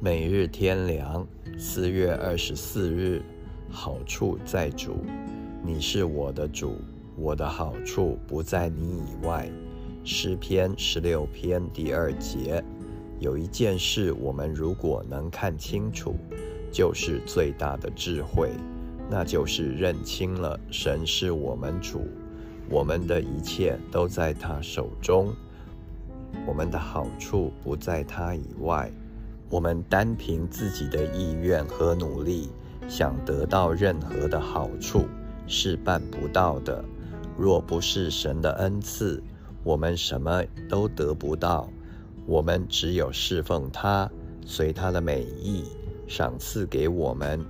每日天良，四月二十四日，好处在主，你是我的主，我的好处不在你以外。诗篇十六篇第二节，有一件事，我们如果能看清楚，就是最大的智慧，那就是认清了神是我们主，我们的一切都在他手中。我们的好处不在他以外，我们单凭自己的意愿和努力想得到任何的好处是办不到的。若不是神的恩赐，我们什么都得不到。我们只有侍奉他，随他的美意赏赐给我们。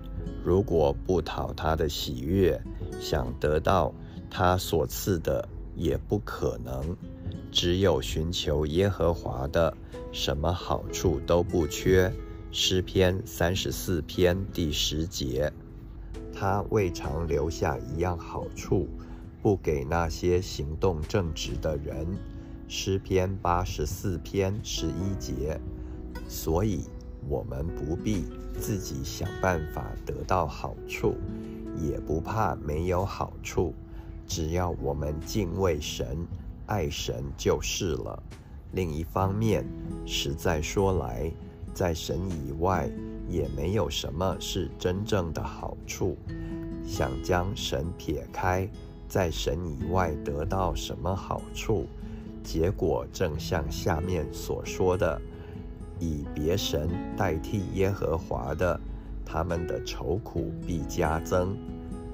如果不讨他的喜悦，想得到他所赐的，也不可能。只有寻求耶和华的，什么好处都不缺。诗篇三十四篇第十节，他未尝留下一样好处，不给那些行动正直的人。诗篇八十四篇十一节，所以我们不必自己想办法得到好处，也不怕没有好处，只要我们敬畏神。爱神就是了。另一方面，实在说来，在神以外也没有什么是真正的好处。想将神撇开，在神以外得到什么好处？结果正像下面所说的：以别神代替耶和华的，他们的愁苦必加增。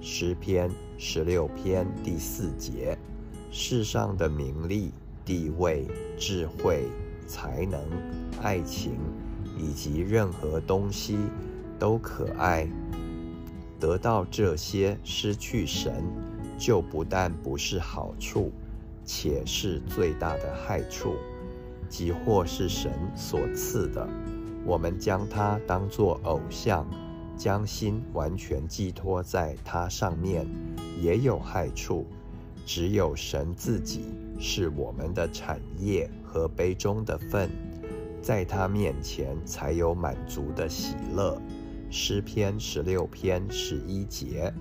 诗篇十六篇第四节。世上的名利、地位、智慧、才能、爱情，以及任何东西，都可爱。得到这些，失去神，就不但不是好处，且是最大的害处。即或是神所赐的，我们将它当作偶像，将心完全寄托在它上面，也有害处。只有神自己是我们的产业和杯中的份，在他面前才有满足的喜乐。诗篇十六篇十一节。